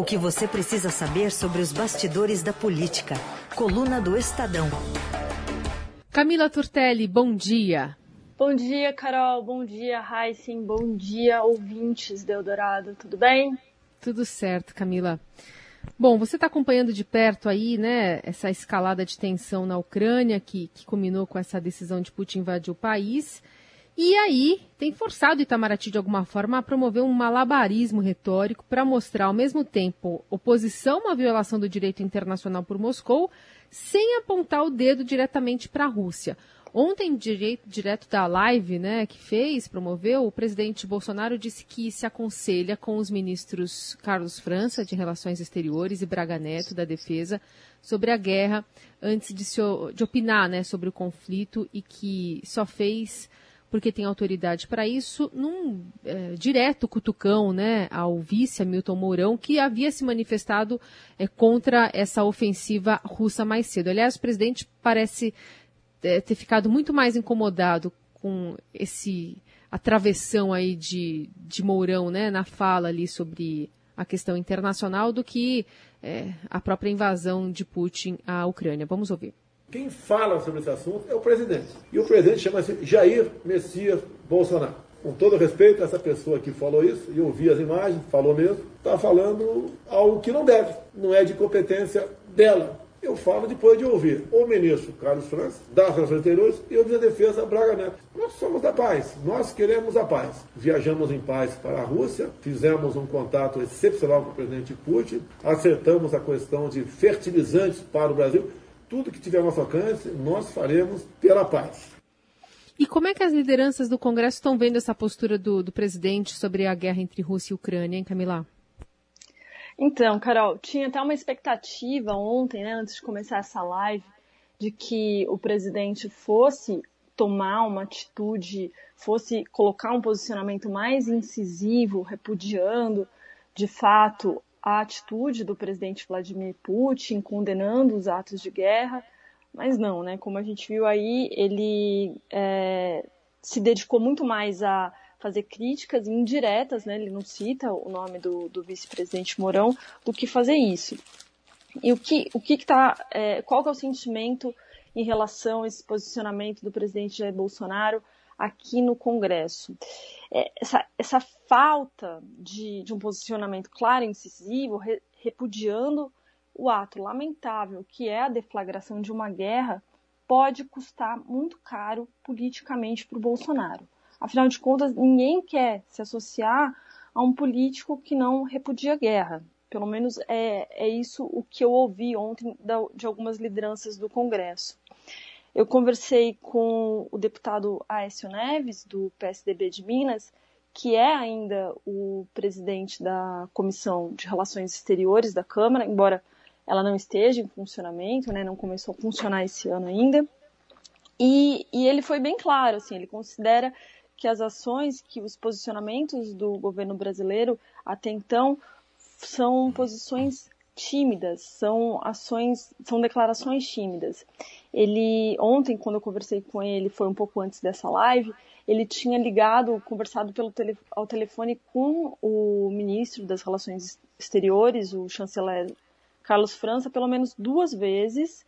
O que você precisa saber sobre os bastidores da política. Coluna do Estadão. Camila Turtelli, bom dia. Bom dia, Carol. Bom dia, Heisen. Bom dia, ouvintes do Eldorado. Tudo bem? Tudo certo, Camila. Bom, você está acompanhando de perto aí, né, essa escalada de tensão na Ucrânia que, que culminou com essa decisão de Putin invadir o país. E aí tem forçado Itamaraty de alguma forma a promover um malabarismo retórico para mostrar ao mesmo tempo oposição à violação do direito internacional por Moscou, sem apontar o dedo diretamente para a Rússia. Ontem, direito, direto da live né, que fez, promoveu, o presidente Bolsonaro disse que se aconselha com os ministros Carlos França, de Relações Exteriores, e Braga Neto, da Defesa, sobre a guerra, antes de, se, de opinar né, sobre o conflito e que só fez porque tem autoridade para isso, num é, direto cutucão né, ao vice Hamilton Mourão, que havia se manifestado é, contra essa ofensiva russa mais cedo. Aliás, o presidente parece é, ter ficado muito mais incomodado com esse a travessão aí de, de Mourão né, na fala ali sobre a questão internacional do que é, a própria invasão de Putin à Ucrânia. Vamos ouvir. Quem fala sobre esse assunto é o presidente. E o presidente chama-se Jair Messias Bolsonaro. Com todo respeito, essa pessoa que falou isso, e eu vi as imagens, falou mesmo, está falando algo que não deve, não é de competência dela. Eu falo depois de ouvir o ministro Carlos França, das Relações Exteriores, e o ministro da Defesa, Braga Neto. Nós somos da paz, nós queremos a paz. Viajamos em paz para a Rússia, fizemos um contato excepcional com o presidente Putin, acertamos a questão de fertilizantes para o Brasil tudo que tiver ao nosso alcance, nós faremos pela paz. E como é que as lideranças do Congresso estão vendo essa postura do, do presidente sobre a guerra entre Rússia e Ucrânia, hein, Camila? Então, Carol, tinha até uma expectativa ontem, né, antes de começar essa live, de que o presidente fosse tomar uma atitude, fosse colocar um posicionamento mais incisivo, repudiando de fato a atitude do presidente Vladimir Putin, condenando os atos de guerra, mas não, né? Como a gente viu aí, ele é, se dedicou muito mais a fazer críticas indiretas, né? Ele não cita o nome do, do vice-presidente Mourão, do que fazer isso. E o que o que está, é, qual que é o sentimento em relação a esse posicionamento do presidente Jair Bolsonaro aqui no Congresso? É, essa, essa falta de, de, um posicionamento claro e incisivo, re, repudiando o ato lamentável que é a deflagração de uma guerra, pode custar muito caro politicamente para o Bolsonaro. Afinal de contas, ninguém quer se associar a um político que não repudia a guerra. Pelo menos é, é isso o que eu ouvi ontem de algumas lideranças do Congresso. Eu conversei com o deputado Aécio Neves, do PSDB de Minas, que é ainda o presidente da Comissão de Relações Exteriores da Câmara, embora ela não esteja em funcionamento, né, não começou a funcionar esse ano ainda. E, e ele foi bem claro, assim, ele considera que as ações, que os posicionamentos do governo brasileiro até então são posições tímidas, são ações, são declarações tímidas. Ele ontem, quando eu conversei com ele, foi um pouco antes dessa live, ele tinha ligado, conversado pelo tele, ao telefone com o ministro das Relações Exteriores, o chanceler Carlos França, pelo menos duas vezes,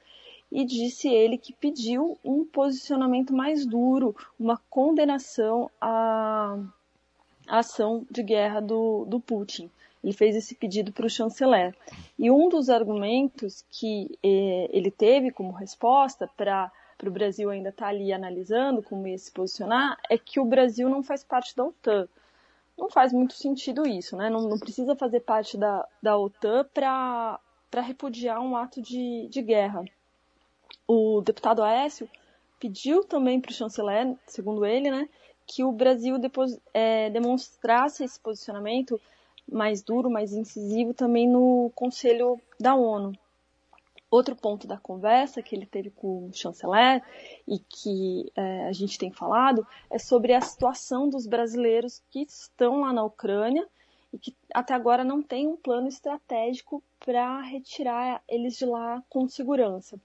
e disse ele que pediu um posicionamento mais duro, uma condenação à, ação de guerra do, do Putin. Ele fez esse pedido para o chanceler. E um dos argumentos que eh, ele teve como resposta para o Brasil ainda estar tá ali analisando como ia se posicionar é que o Brasil não faz parte da OTAN. Não faz muito sentido isso, né? Não, não precisa fazer parte da, da OTAN para repudiar um ato de, de guerra. O deputado Aécio pediu também para o chanceler, segundo ele, né, que o Brasil depois, é, demonstrasse esse posicionamento mais duro, mais incisivo também no Conselho da ONU. Outro ponto da conversa que ele teve com o chanceler e que é, a gente tem falado é sobre a situação dos brasileiros que estão lá na Ucrânia e que até agora não tem um plano estratégico para retirar eles de lá com segurança.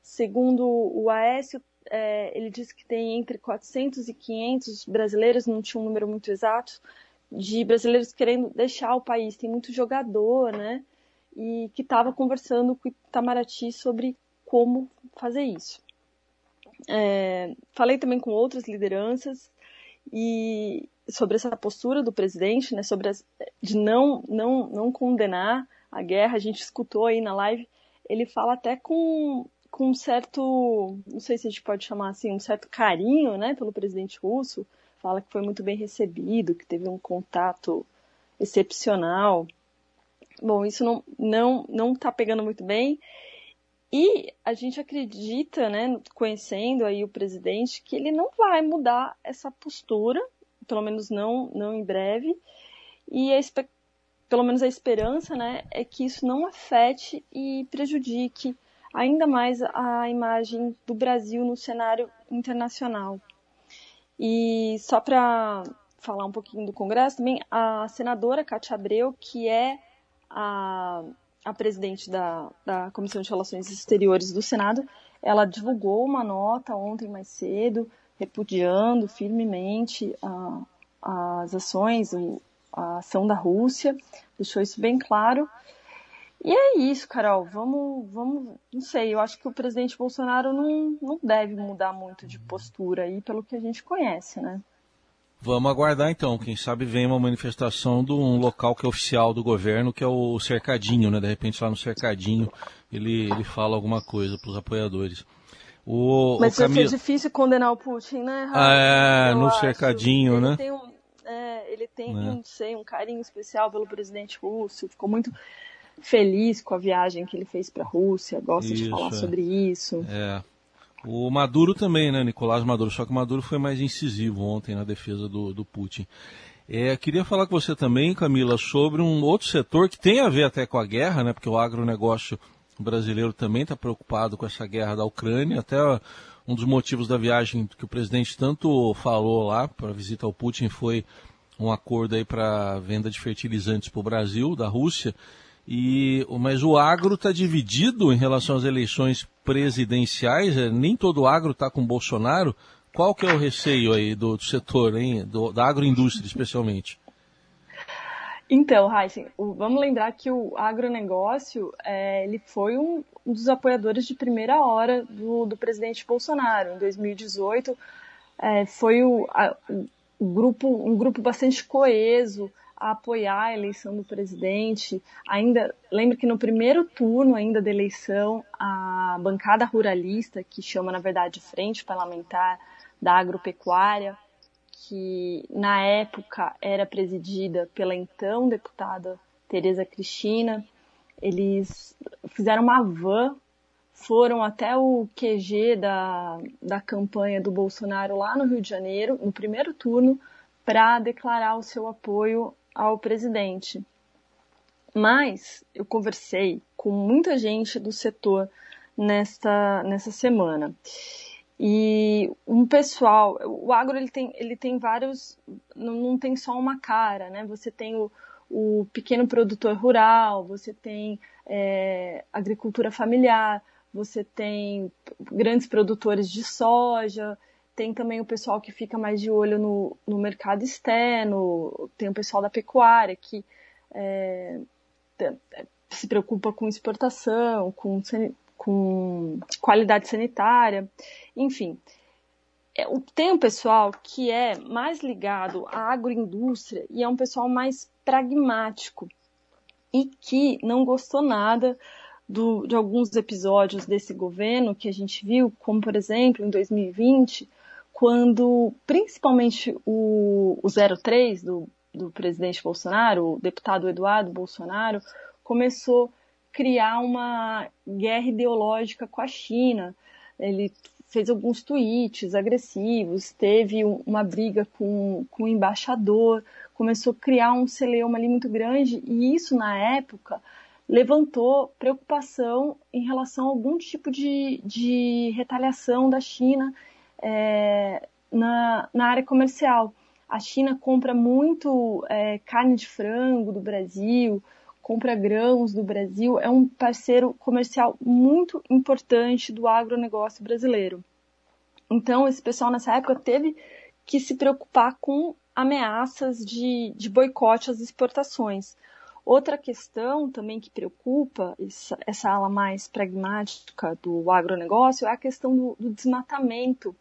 Segundo o Aécio, é, ele disse que tem entre 400 e 500 brasileiros, não tinha um número muito exato, de brasileiros querendo deixar o país. Tem muito jogador, né? E que estava conversando com o Itamaraty sobre como fazer isso. É, falei também com outras lideranças e sobre essa postura do presidente, né, sobre as, de não, não, não condenar a guerra. A gente escutou aí na live, ele fala até com, com um certo, não sei se a gente pode chamar assim, um certo carinho, né, pelo presidente russo. Fala que foi muito bem recebido, que teve um contato excepcional. Bom, isso não não não está pegando muito bem. E a gente acredita, né, conhecendo aí o presidente, que ele não vai mudar essa postura, pelo menos não, não em breve. E a, pelo menos a esperança, né, é que isso não afete e prejudique ainda mais a imagem do Brasil no cenário internacional. E só para falar um pouquinho do Congresso, também a senadora Cátia Abreu, que é a a presidente da, da Comissão de Relações Exteriores do Senado, ela divulgou uma nota ontem mais cedo, repudiando firmemente as ações, a ação da Rússia, deixou isso bem claro. E é isso, Carol. Vamos, vamos, não sei. Eu acho que o presidente Bolsonaro não, não deve mudar muito de postura aí, pelo que a gente conhece, né? Vamos aguardar então, quem sabe vem uma manifestação de um local que é oficial do governo, que é o Cercadinho, né? De repente lá no Cercadinho ele, ele fala alguma coisa para os apoiadores. O, Mas o ser difícil condenar o Putin, né? Ah, é, no acho. Cercadinho, ele né? Tem um, é, ele tem, é. não sei, um carinho especial pelo presidente russo, ficou muito feliz com a viagem que ele fez para a Rússia, gosta isso, de falar é. sobre isso. É. O Maduro também, né, Nicolás Maduro, só que o Maduro foi mais incisivo ontem na defesa do, do Putin. É, queria falar com você também, Camila, sobre um outro setor que tem a ver até com a guerra, né, porque o agronegócio brasileiro também está preocupado com essa guerra da Ucrânia, até um dos motivos da viagem que o presidente tanto falou lá para a visita ao Putin foi um acordo aí para venda de fertilizantes para o Brasil, da Rússia, e, mas o agro está dividido em relação às eleições presidenciais, é, nem todo agro está com Bolsonaro. Qual que é o receio aí do, do setor, hein, do, da agroindústria especialmente? Então, Heisen, vamos lembrar que o agronegócio é, ele foi um, um, dos apoiadores de primeira hora do, do presidente Bolsonaro. Em 2018, é, foi o, a, o grupo, um grupo bastante coeso, a apoiar a eleição do presidente. Ainda lembro que no primeiro turno ainda da eleição, a bancada ruralista, que chama na verdade Frente Parlamentar da Agropecuária, que na época era presidida pela então deputada Tereza Cristina, eles fizeram uma van, foram até o QG da, da campanha do Bolsonaro lá no Rio de Janeiro, no primeiro turno, para declarar o seu apoio ao presidente. Mas eu conversei com muita gente do setor nesta, nessa semana. E um pessoal, o agro ele tem, ele tem vários, não, não tem só uma cara, né? Você tem o, o pequeno produtor rural, você tem é, agricultura familiar, você tem grandes produtores de soja, tem também o pessoal que fica mais de olho no, no mercado externo, tem o pessoal da pecuária que é, se preocupa com exportação, com, com qualidade sanitária, enfim. É, tem um pessoal que é mais ligado à agroindústria e é um pessoal mais pragmático e que não gostou nada do, de alguns episódios desse governo que a gente viu, como por exemplo em 2020, quando principalmente o, o 03 do, do presidente Bolsonaro, o deputado Eduardo Bolsonaro, começou a criar uma guerra ideológica com a China. Ele fez alguns tweets agressivos, teve uma briga com, com o embaixador, começou a criar um celeuma ali muito grande, e isso, na época, levantou preocupação em relação a algum tipo de, de retaliação da China é, na, na área comercial. A China compra muito é, carne de frango do Brasil, compra grãos do Brasil, é um parceiro comercial muito importante do agronegócio brasileiro. Então, esse pessoal nessa época teve que se preocupar com ameaças de, de boicote às exportações. Outra questão também que preocupa essa, essa ala mais pragmática do agronegócio é a questão do, do desmatamento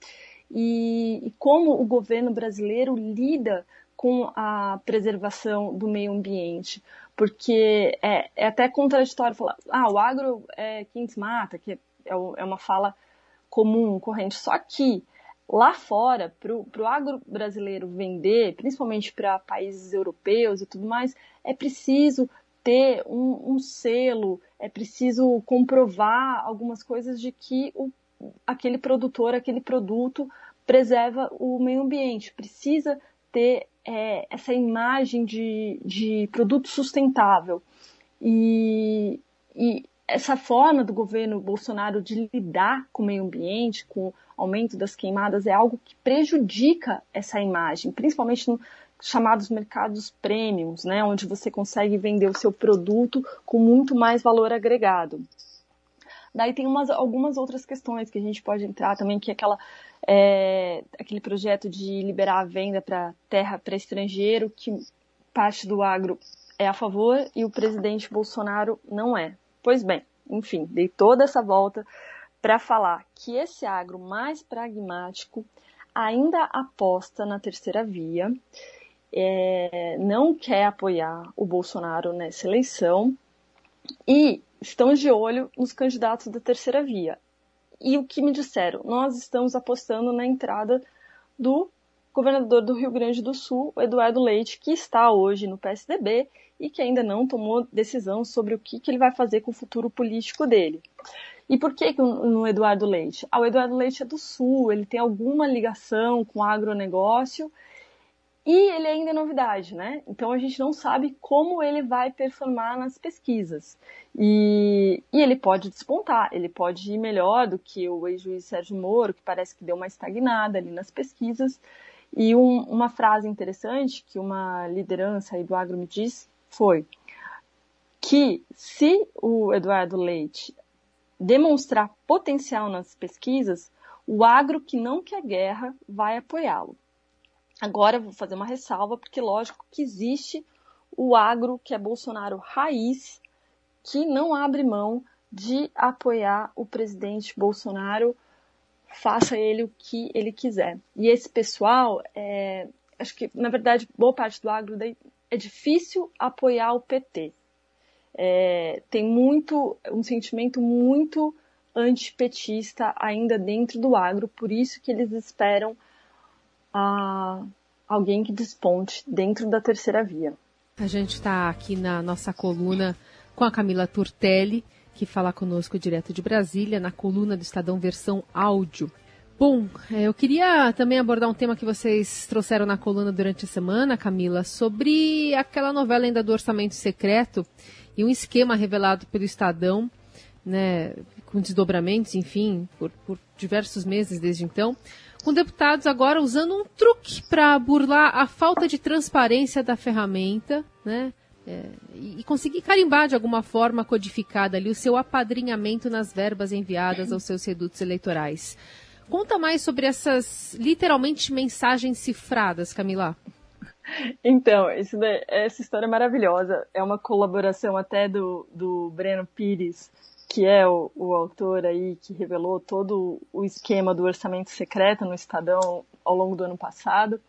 e, e como o governo brasileiro lida com a preservação do meio ambiente, porque é, é, até contraditório falar, ah, o agro é quem desmata, que é, é uma fala comum, corrente. Só que lá fora, para o agro brasileiro vender, principalmente para países europeus e tudo mais, é preciso ter um, um, selo, é preciso comprovar algumas coisas de que o, aquele produtor, aquele produto preserva o meio ambiente, precisa ter é, essa imagem de, de produto sustentável. E, e essa forma do governo Bolsonaro de lidar com o meio ambiente, com o aumento das queimadas, é algo que prejudica essa imagem, principalmente nos chamados mercados premiums, né, onde você consegue vender o seu produto com muito mais valor agregado. Daí tem umas, algumas outras questões que a gente pode entrar também, que é aquela, é, aquele projeto de liberar a venda para terra para estrangeiro, que parte do agro é a favor e o presidente Bolsonaro não é. Pois bem, enfim, dei toda essa volta para falar que esse agro mais pragmático ainda aposta na terceira via, é, não quer apoiar o Bolsonaro nessa eleição e estão de olho nos candidatos da terceira via. E o que me disseram? Nós estamos apostando na entrada do governador do Rio Grande do Sul, Eduardo Leite, que está hoje no PSDB e que ainda não tomou decisão sobre o que, que ele vai fazer com o futuro político dele. E por que no Eduardo Leite? Ah, o Eduardo Leite é do Sul, ele tem alguma ligação com o agronegócio e ele ainda é novidade, né? Então a gente não sabe como ele vai performar nas pesquisas. E, e ele pode despontar, ele pode ir melhor do que o ex-juiz Sérgio Moro, que parece que deu uma estagnada ali nas pesquisas. E um, uma frase interessante que uma liderança aí do agro me disse foi que se o Eduardo Leite demonstrar potencial nas pesquisas, o agro que não quer guerra vai apoiá-lo. Agora vou fazer uma ressalva, porque lógico que existe o agro que é Bolsonaro raiz, que não abre mão de apoiar o presidente Bolsonaro, faça ele o que ele quiser. E esse pessoal, é, acho que na verdade boa parte do agro é difícil apoiar o PT. É, tem muito um sentimento muito antipetista ainda dentro do agro, por isso que eles esperam a alguém que desponte dentro da terceira via. A gente está aqui na nossa coluna com a Camila Turtelli, que fala conosco direto de Brasília, na coluna do Estadão versão áudio. Bom, é, eu queria também abordar um tema que vocês trouxeram na coluna durante a semana, Camila, sobre aquela novela ainda do orçamento secreto e um esquema revelado pelo Estadão, né, com desdobramentos, enfim, por, por diversos meses desde então, com deputados agora usando um truque para burlar a falta de transparência da ferramenta, né? É, e conseguir carimbar de alguma forma codificada ali o seu apadrinhamento nas verbas enviadas aos seus redutos eleitorais. Conta mais sobre essas literalmente mensagens cifradas, Camila. Então, daí, essa história é maravilhosa. É uma colaboração até do, do Breno Pires, que é o, o autor aí que revelou todo o esquema do orçamento secreto no Estadão ao longo do ano passado.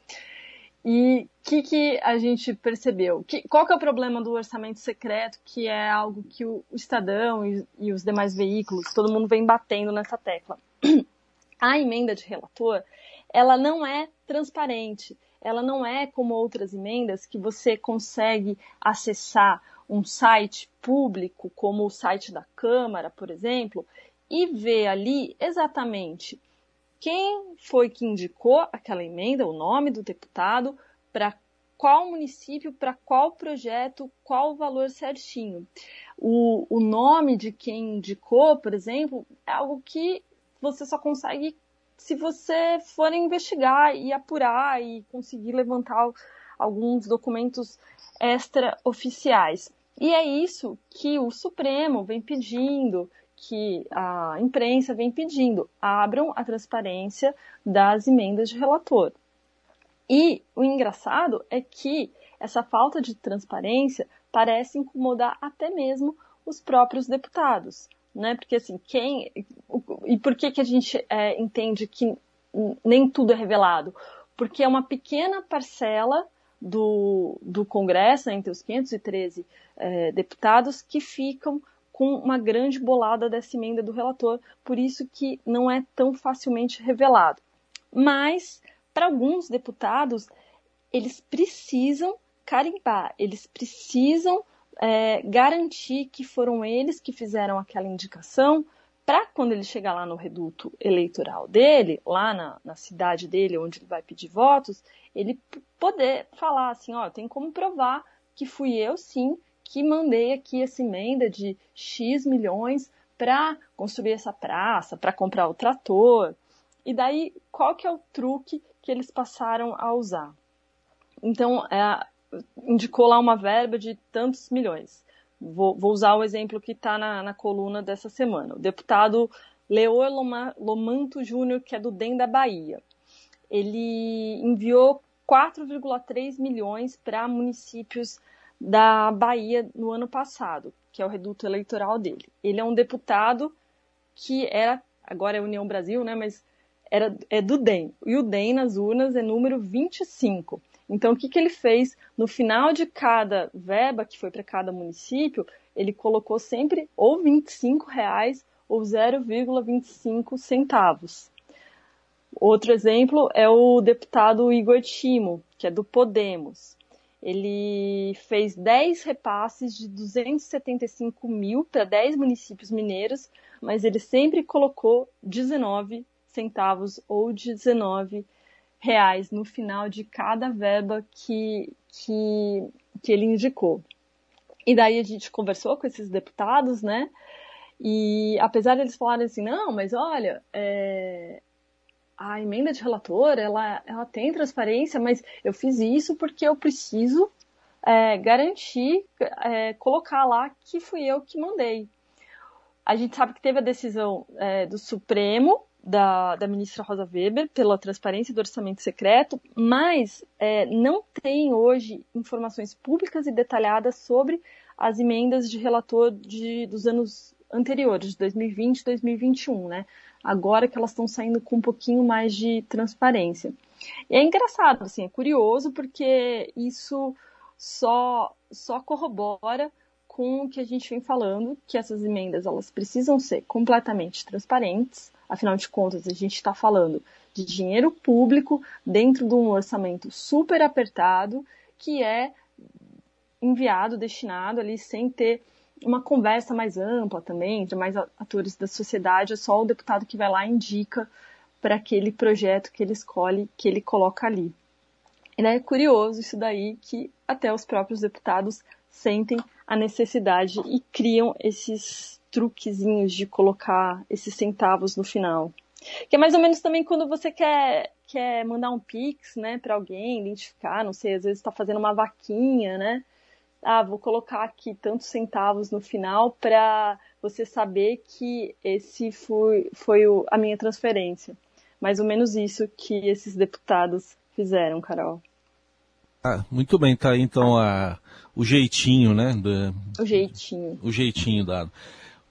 E o que, que a gente percebeu? Que, qual que é o problema do orçamento secreto, que é algo que o, o Estadão e, e, os demais veículos, todo mundo vem batendo nessa tecla? a emenda de relator, ela não é transparente, ela não é como outras emendas que você consegue acessar um site público, como o site da Câmara, por exemplo, e ver ali exatamente quem foi que indicou aquela emenda, o nome do deputado, para qual município, para qual projeto, qual o valor certinho. O, o nome de quem indicou, por exemplo, é algo que você só consegue se você for investigar e apurar e conseguir levantar alguns documentos extraoficiais. E é isso que o Supremo vem pedindo, que a imprensa vem pedindo. Abram a transparência das emendas de relator. E o engraçado é que essa falta de transparência parece incomodar até mesmo os próprios deputados, né? Porque assim, quem e por que que a gente é, entende que nem tudo é revelado? Porque é uma pequena parcela do, do Congresso, né, entre os 513 é, deputados, que ficam com uma grande bolada dessa emenda do relator, por isso que não é tão facilmente revelado. Mas, para alguns deputados, eles precisam carimbar, eles precisam é, garantir que foram eles que fizeram aquela indicação, para quando ele chegar lá no reduto eleitoral dele, lá na, na, cidade dele, onde ele vai pedir votos, ele poder falar assim, ó, tem como provar que fui eu sim que mandei aqui essa emenda de X milhões para construir essa praça, para comprar o trator. E daí, qual que é o truque que eles passaram a usar? Então, é, indicou lá uma verba de tantos milhões. Vou, vou usar o exemplo que está na, na, coluna dessa semana. O deputado Leor Lomanto Júnior, que é do DEM da Bahia, ele enviou 4,3 milhões para municípios da Bahia no ano passado, que é o reduto eleitoral dele. Ele é um deputado que era, agora é União Brasil, né, mas era, é do DEM. E o DEM nas urnas é número 25. Então, o que, que ele fez? No final de cada verba que foi para cada município, ele colocou sempre ou 25 reais ou 0,25 centavos. Outro exemplo é o deputado Igor Timo, que é do Podemos ele fez 10 repasses de 275 mil para 10 municípios mineiros, mas ele sempre colocou 19 centavos ou 19 reais no final de cada verba que, que, que ele indicou. E daí a gente conversou com esses deputados, né? E apesar deles falarem assim, não, mas olha, é, a emenda de relator, ela, ela tem transparência, mas eu fiz isso porque eu preciso é, garantir, é, colocar lá que fui eu que mandei. A gente sabe que teve a decisão é, do Supremo, da, da ministra Rosa Weber, pela transparência do orçamento secreto, mas é, não tem hoje informações públicas e detalhadas sobre as emendas de relator de, dos anos anteriores, de 2020 e 2021, né? agora que elas estão saindo com um pouquinho mais de transparência. E é engraçado, assim, é curioso porque isso só, só corrobora com o que a gente vem falando, que essas emendas elas precisam ser completamente transparentes. Afinal de contas, a gente está falando de dinheiro público dentro de um orçamento super apertado que é enviado, destinado ali sem ter uma conversa mais ampla também, entre mais atores da sociedade, é só o deputado que vai lá e indica para aquele projeto que ele escolhe, que ele coloca ali. E é curioso isso daí que até os próprios deputados sentem a necessidade e criam esses truquezinhos de colocar esses centavos no final. Que é mais ou menos também quando você quer, quer mandar um pix, né, para alguém identificar, não sei, às vezes está fazendo uma vaquinha, né? ah, vou colocar aqui tantos centavos no final para você saber que esse foi, foi o, a minha transferência. Mais ou menos isso que esses deputados fizeram, Carol. Ah, muito bem, tá aí então a, o jeitinho, né? Do, o jeitinho. O jeitinho dado.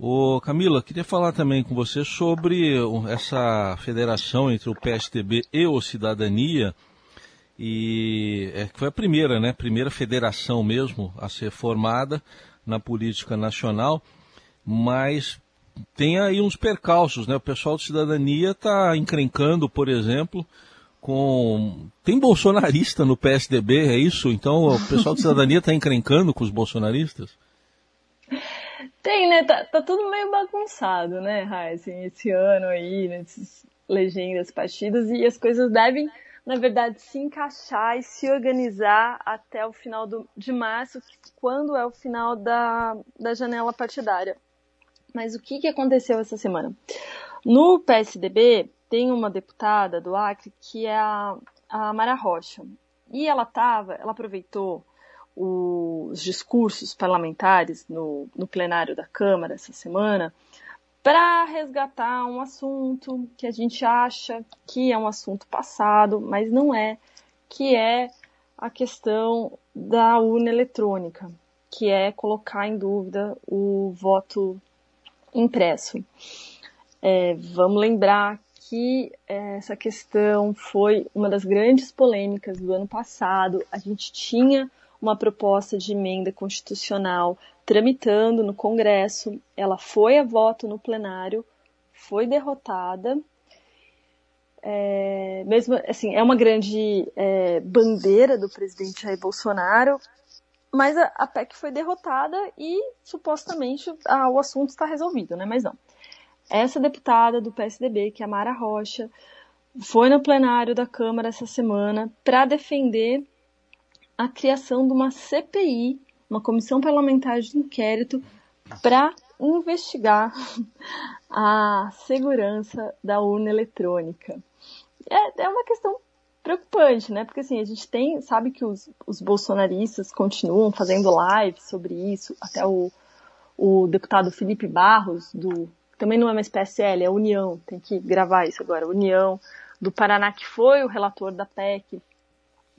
Ô, Camila, queria falar também com você sobre essa federação entre o PSDB e o Cidadania, e é, foi a primeira, né? Primeira federação mesmo a ser formada na política nacional, mas tem aí uns percalços, né? O pessoal de cidadania está encrencando, por exemplo, com. Tem bolsonarista no PSDB, é isso? Então o pessoal de cidadania está encrencando com os bolsonaristas? Tem, né? Tá, tá tudo meio bagunçado, né, Heisen, esse ano aí, nesses legendas, partidos, e as coisas devem na verdade, se encaixar e se organizar até o final do, de março, quando é o final da, da janela partidária. Mas o que, que aconteceu essa semana? No PSDB, tem uma deputada do Acre que é a, a Mara Rocha. E ela tava, ela aproveitou os discursos parlamentares no, no plenário da Câmara essa semana para resgatar um assunto que a gente acha que é um assunto passado, mas não é, que é a questão da urna eletrônica, que é colocar em dúvida o voto impresso. É, vamos lembrar que essa questão foi uma das grandes polêmicas do ano passado. A gente tinha uma proposta de emenda constitucional tramitando no Congresso, ela foi a voto no plenário, foi derrotada. É, mesmo assim, é uma grande é, bandeira do presidente Jair Bolsonaro, mas a, a PEC foi derrotada e supostamente o assunto está resolvido, né? Mas não. Essa deputada do PSDB, que é a Mara Rocha, foi no plenário da Câmara essa semana para defender a criação de uma CPI, uma comissão parlamentar de inquérito, para investigar a segurança da urna eletrônica. É, é, uma questão preocupante, né? Porque assim, a gente tem, sabe que os, os bolsonaristas continuam fazendo live sobre isso, até o, o deputado Felipe Barros, do também não é mais PSL, é União, tem que gravar isso agora, União, do Paraná, que foi o relator da PEC,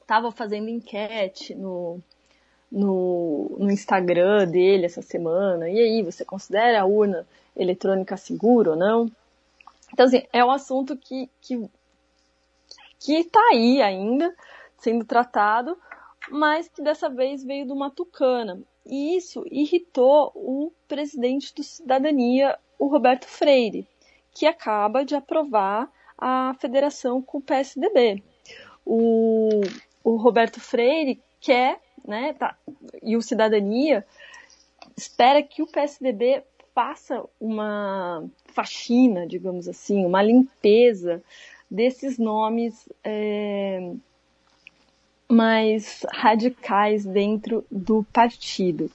estava fazendo enquete no, no, no, Instagram dele essa semana. E aí, você considera a urna eletrônica segura ou não? Então, assim, é um assunto que, que, que tá aí ainda sendo tratado, mas que dessa vez veio de uma tucana. E isso irritou o presidente do Cidadania, o Roberto Freire, que acaba de aprovar a federação com o PSDB. O, o Roberto Freire quer, né, tá, e o Cidadania espera que o PSDB faça uma faxina, digamos assim, uma limpeza desses nomes é, mais radicais dentro do partido.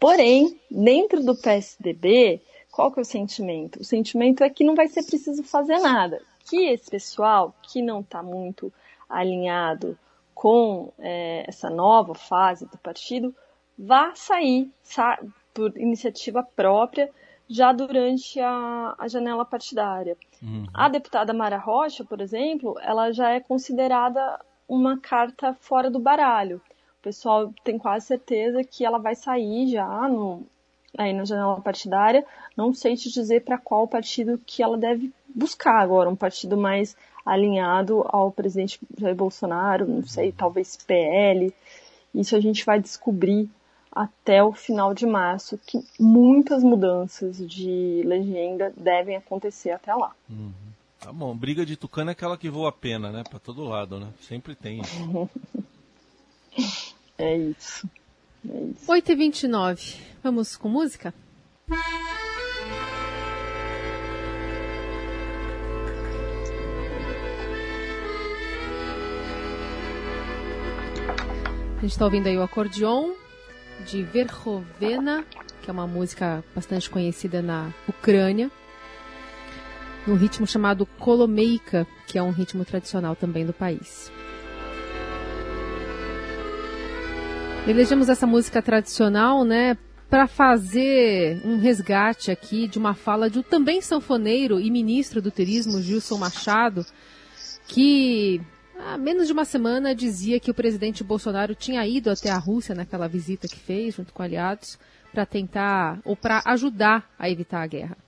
Porém, dentro do PSDB, qual que é o sentimento? O sentimento é que não vai ser preciso fazer nada. Que esse pessoal que não está muito alinhado com é, essa nova fase do partido, vá sair sa por iniciativa própria já durante a, a janela partidária. Uhum. A deputada Mara Rocha, por exemplo, ela já é considerada uma carta fora do baralho. O pessoal tem quase certeza que ela vai sair já no, aí na janela partidária. Não sei te dizer para qual partido que ela deve buscar agora, um partido mais alinhado ao presidente Jair Bolsonaro, não sei, talvez PL. Isso a gente vai descobrir até o final de março, que muitas mudanças de legenda devem acontecer até lá. Uhum. Tá bom, briga de tucano é aquela que voa a pena, né? Pra todo lado, né? Sempre tem. é isso. É isso. 8h29. Vamos com música? A gente está ouvindo aí o acordeon de Verhovena, que é uma música bastante conhecida na Ucrânia, num ritmo chamado Kolomeika, que é um ritmo tradicional também do país. Elegemos essa música tradicional, né, para fazer um resgate aqui de uma fala de um também sanfoneiro e ministro do turismo, Gilson Machado, que há menos de uma semana dizia que o presidente Bolsonaro tinha ido até a Rússia naquela visita que fez, junto com aliados, para tentar ou para ajudar a evitar a guerra.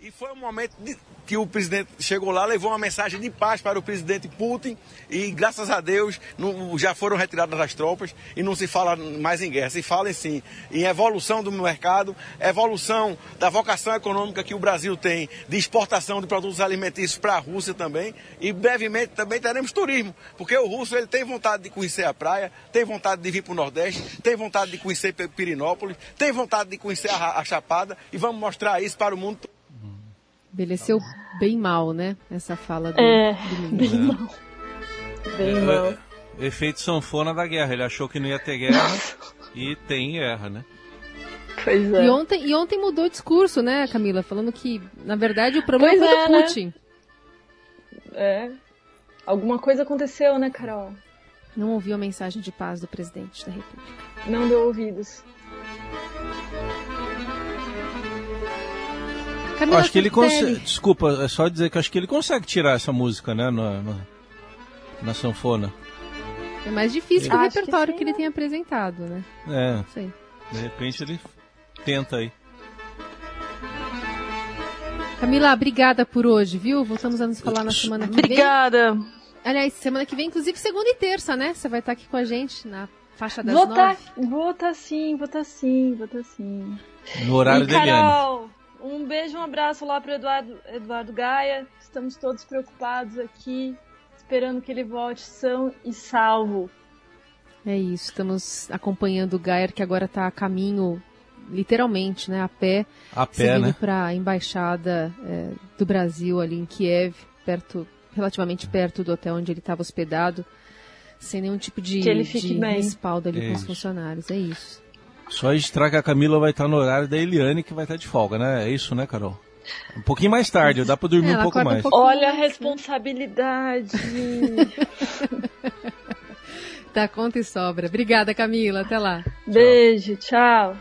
E foi um momento de, que o presidente chegou lá, levou uma mensagem de paz para o presidente Putin. E, graças a Deus, não, já foram retiradas as tropas e não se fala mais em guerra. Se fala, sim, em evolução do mercado, evolução da vocação econômica que o Brasil tem de exportação de produtos alimentícios para a Rússia também. E, brevemente, também teremos turismo, porque o russo ele tem vontade de conhecer a praia, tem vontade de vir para o Nordeste, tem vontade de conhecer Pirinópolis, tem vontade de conhecer a, a Chapada. E vamos mostrar isso para o mundo Envelheceu bem mal, né? Essa fala do, é, do bem é. mal. Bem é, mal. Efeito sanfona da guerra. Ele achou que não ia ter guerra e tem guerra, né? Pois é. E ontem, e ontem mudou o discurso, né, Camila? Falando que, na verdade, o problema pois foi é, do né? Putin. Né? É. Alguma coisa aconteceu, né, Carol? Não ouviu a mensagem de paz do presidente da República. Não deu ouvidos. Camila acho que ele consegue. Desculpa, é só dizer que acho que ele consegue tirar essa música, né? No, no, na sanfona. É mais difícil que o que repertório que, sim, ele né? tem apresentado, né? É, Não sei. de repente ele tenta aí. Camila, obrigada por hoje, viu? Voltamos a nos falar na semana que vem. Obrigada. Aliás, semana que vem, inclusive segunda e terça, né? Você vai estar aqui com a gente na faixa das Vou nove. tá, vou tá sim, vou tá sim, vou tá sim. No horário e. Carol, beijo, um abraço lá pro Eduardo, Eduardo Gaia. Estamos todos preocupados aqui, esperando que ele volte são e salvo. É isso, estamos acompanhando o Gayer, que agora está a caminho, literalmente, né, a pé, A pé, seguindo né? para a embaixada é, do Brasil ali em Kiev, perto, relativamente perto do hotel onde ele estava hospedado, sem nenhum tipo de, Que ele fique de bem. respaldo ali É com os isso. funcionários. É isso. Só registrar que a Camila vai estar no horário da Eliane, que vai estar de folga, né? É isso, né, Carol? Um pouquinho mais tarde, dá pra dormir É, um pouco um mais. pouquinho Olha a né? responsabilidade. Dá conta e sobra. Obrigada, Camila. Até lá. Beijo, tchau.